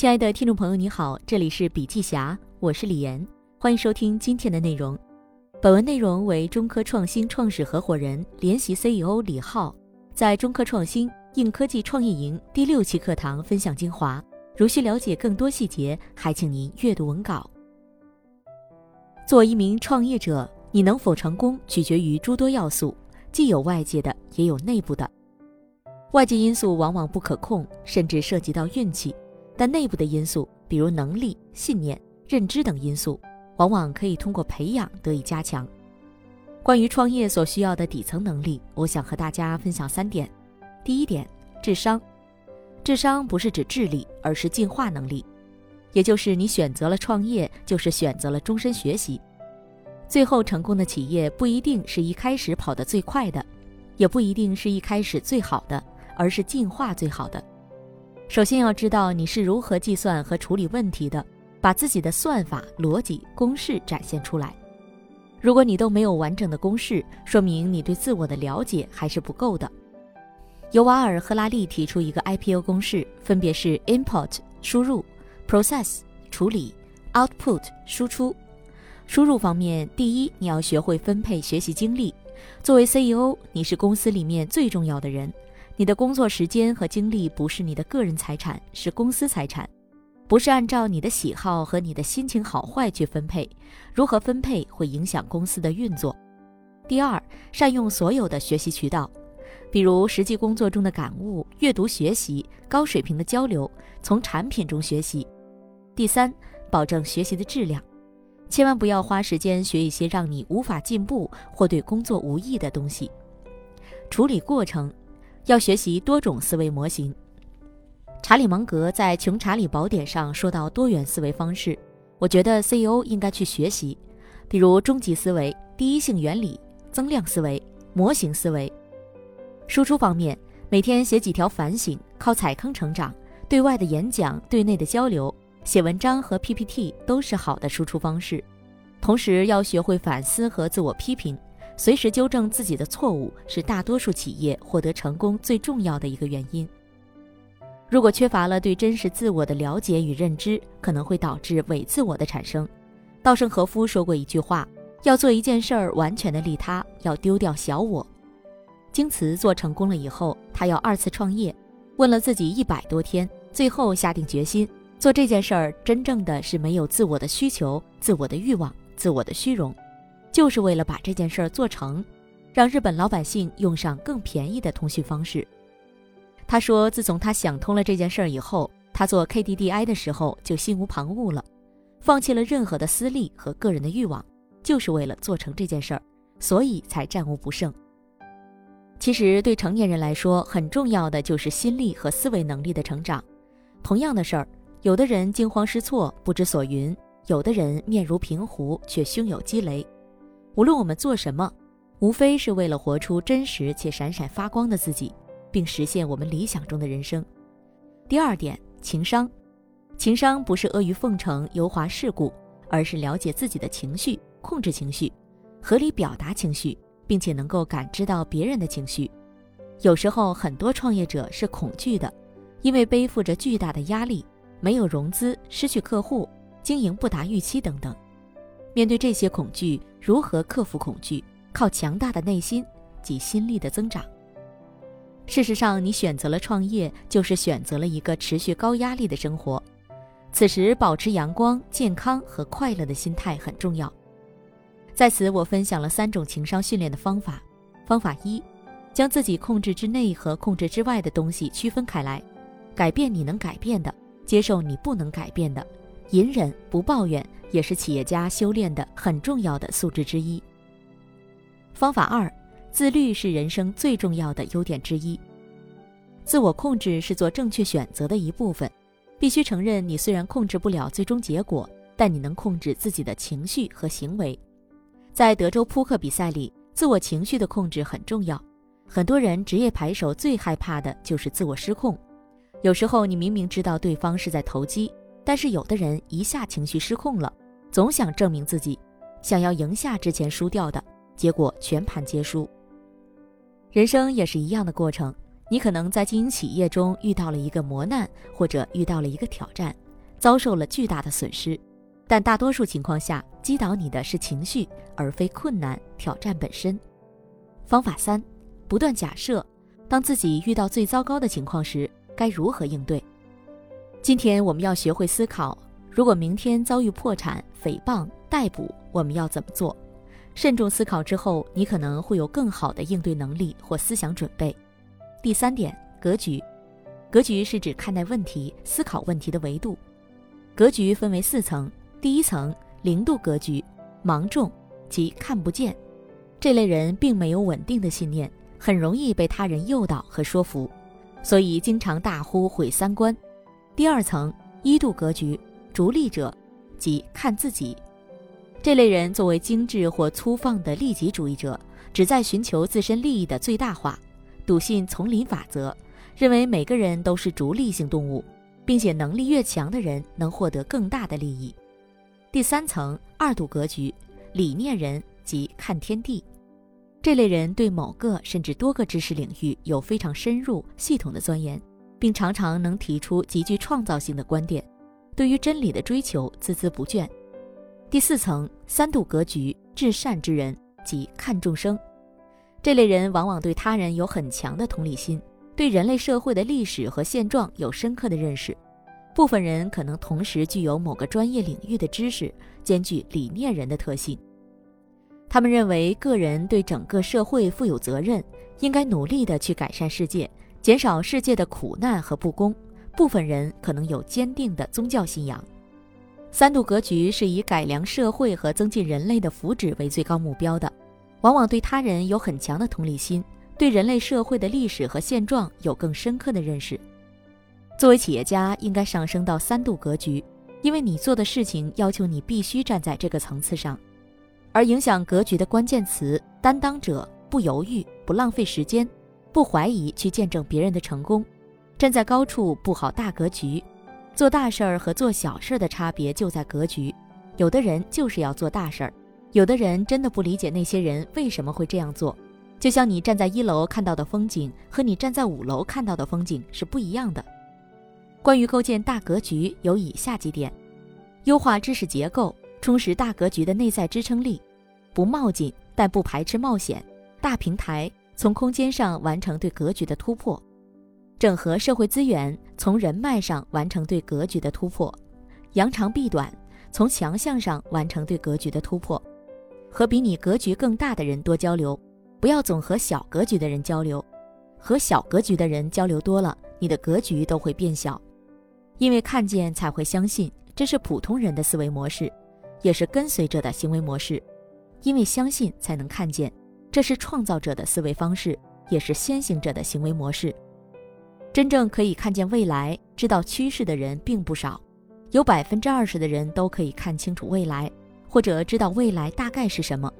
亲爱的听众朋友，你好，这里是笔记侠，我是李岩，欢迎收听今天的内容。本文内容为中科创新创始合伙人、联席 CEO 李浩在中科创新硬科技创业营第六期课堂分享精华。如需了解更多细节，还请您阅读文稿。作为一名创业者，你能否成功，取决于诸多要素，既有外界的，也有内部的。外界因素往往不可控，甚至涉及到运气。但内部的因素，比如能力、信念、认知等因素，往往可以通过培养得以加强。关于创业所需要的底层能力，我想和大家分享三点。第一点，智商。智商不是指智力，而是进化能力，也就是你选择了创业，就是选择了终身学习。最后成功的企业不一定是一开始跑得最快的，也不一定是一开始最好的，而是进化最好的。首先要知道你是如何计算和处理问题的，把自己的算法、逻辑、公式展现出来。如果你都没有完整的公式，说明你对自我的了解还是不够的。尤瓦尔·赫拉利提出一个 IPO 公式，分别是：input 输入，process 处理，output 输出。输入方面，第一，你要学会分配学习精力。作为 CEO，你是公司里面最重要的人。你的工作时间和精力不是你的个人财产，是公司财产，不是按照你的喜好和你的心情好坏去分配。如何分配会影响公司的运作。第二，善用所有的学习渠道，比如实际工作中的感悟、阅读学习、高水平的交流，从产品中学习。第三，保证学习的质量，千万不要花时间学一些让你无法进步或对工作无益的东西。处理过程。要学习多种思维模型。查理芒格在《穷查理宝典》上说到多元思维方式，我觉得 CEO 应该去学习，比如终极思维、第一性原理、增量思维、模型思维。输出方面，每天写几条反省，靠踩坑成长。对外的演讲、对内的交流、写文章和 PPT 都是好的输出方式。同时要学会反思和自我批评。随时纠正自己的错误是大多数企业获得成功最重要的一个原因。如果缺乏了对真实自我的了解与认知，可能会导致伪自我的产生。稻盛和夫说过一句话：“要做一件事儿完全的利他，要丢掉小我。”京瓷做成功了以后，他要二次创业，问了自己一百多天，最后下定决心做这件事儿。真正的是没有自我的需求、自我的欲望、自我的虚荣。就是为了把这件事儿做成，让日本老百姓用上更便宜的通讯方式。他说，自从他想通了这件事儿以后，他做 KDDI 的时候就心无旁骛了，放弃了任何的私利和个人的欲望，就是为了做成这件事儿，所以才战无不胜。其实对成年人来说，很重要的就是心力和思维能力的成长。同样的事儿，有的人惊慌失措不知所云，有的人面如平湖却胸有积雷。无论我们做什么，无非是为了活出真实且闪闪发光的自己，并实现我们理想中的人生。第二点，情商。情商不是阿谀奉承、油滑世故，而是了解自己的情绪，控制情绪，合理表达情绪，并且能够感知到别人的情绪。有时候，很多创业者是恐惧的，因为背负着巨大的压力，没有融资，失去客户，经营不达预期等等。面对这些恐惧，如何克服恐惧？靠强大的内心及心力的增长。事实上，你选择了创业，就是选择了一个持续高压力的生活。此时，保持阳光、健康和快乐的心态很重要。在此，我分享了三种情商训练的方法。方法一，将自己控制之内和控制之外的东西区分开来，改变你能改变的，接受你不能改变的。隐忍不抱怨也是企业家修炼的很重要的素质之一。方法二，自律是人生最重要的优点之一。自我控制是做正确选择的一部分。必须承认，你虽然控制不了最终结果，但你能控制自己的情绪和行为。在德州扑克比赛里，自我情绪的控制很重要。很多人职业牌手最害怕的就是自我失控。有时候，你明明知道对方是在投机。但是有的人一下情绪失控了，总想证明自己，想要赢下之前输掉的，结果全盘皆输。人生也是一样的过程，你可能在经营企业中遇到了一个磨难，或者遇到了一个挑战，遭受了巨大的损失。但大多数情况下，击倒你的是情绪，而非困难挑战本身。方法三：不断假设，当自己遇到最糟糕的情况时，该如何应对？今天我们要学会思考：如果明天遭遇破产、诽谤、逮捕，我们要怎么做？慎重思考之后，你可能会有更好的应对能力或思想准备。第三点，格局。格局是指看待问题、思考问题的维度。格局分为四层。第一层，零度格局，盲众即看不见。这类人并没有稳定的信念，很容易被他人诱导和说服，所以经常大呼毁三观。第二层，一度格局，逐利者即看自己。这类人作为精致或粗放的利己主义者，只在寻求自身利益的最大化，笃信丛林法则，认为每个人都是逐利性动物，并且能力越强的人能获得更大的利益。第三层二度格局，理念人即看天地。这类人对某个甚至多个知识领域有非常深入、系统的钻研，并常常能提出极具创造性的观点，对于真理的追求孜孜不倦。第四层三度格局，至善之人即看众生。这类人往往对他人有很强的同理心，对人类社会的历史和现状有深刻的认识。部分人可能同时具有某个专业领域的知识，兼具理念人的特性。他们认为个人对整个社会负有责任，应该努力地去改善世界，减少世界的苦难和不公。部分人可能有坚定的宗教信仰。三度格局是以改良社会和增进人类的福祉为最高目标的，往往对他人有很强的同理心，对人类社会的历史和现状有更深刻的认识。作为企业家，应该上升到三度格局，因为你做的事情要求你必须站在这个层次上。而影响格局的关键词：担当者，不犹豫，不浪费时间，不怀疑，去见证别人的成功，站在高处布好大格局。做大事儿和做小事儿的差别就在格局。有的人就是要做大事儿，有的人真的不理解那些人为什么会这样做。就像你站在一楼看到的风景和你站在五楼看到的风景是不一样的。关于构建大格局，有以下几点：优化知识结构，充实大格局的内在支撑力；不冒进，但不排斥冒险；大平台，从空间上完成对格局的突破；整合社会资源，从人脉上完成对格局的突破；扬长避短，从强项上完成对格局的突破；和比你格局更大的人多交流，不要总和小格局的人交流，和小格局的人交流多了，你的格局都会变小。因为看见才会相信，这是普通人的思维模式，也是跟随者的行为模式。因为相信才能看见，这是创造者的思维方式，也是先行者的行为模式。真正可以看见未来、知道趋势的人并不少，有百分之二十的人都可以看清楚未来，或者知道未来大概是什么。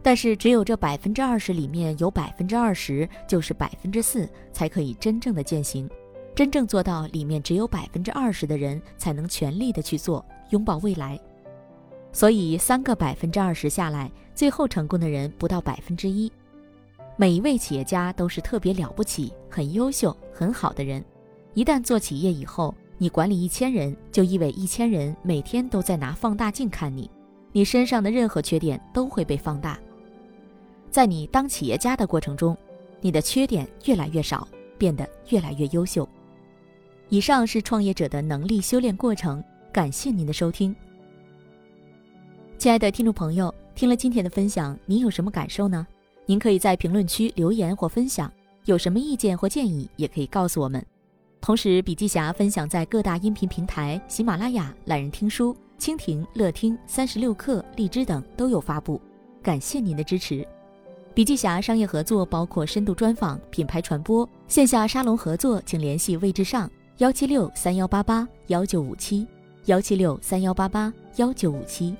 但是只有这百分之二十里面有百分之二十，就是百分之四，才可以真正的践行。真正做到里面只有百分之二十的人才能全力的去做，拥抱未来。所以三个百分之二十下来，最后成功的人不到百分之一。每一位企业家都是特别了不起、很优秀、很好的人。一旦做企业以后，你管理一千人，就意味一千人每天都在拿放大镜看你，你身上的任何缺点都会被放大。在你当企业家的过程中，你的缺点越来越少，变得越来越优秀。以上是创业者的能力修炼过程，感谢您的收听。亲爱的听众朋友，听了今天的分享，您有什么感受呢？您可以在评论区留言或分享，有什么意见或建议也可以告诉我们。同时，笔记侠分享在各大音频平台，喜马拉雅、懒人听书、蜻蜓、乐听、三十六课、荔枝等都有发布，感谢您的支持。笔记侠商业合作包括深度专访、品牌传播、线下沙龙合作，请联系魏志尚。幺七六三幺八八幺九五七，幺七六三幺八八幺九五七。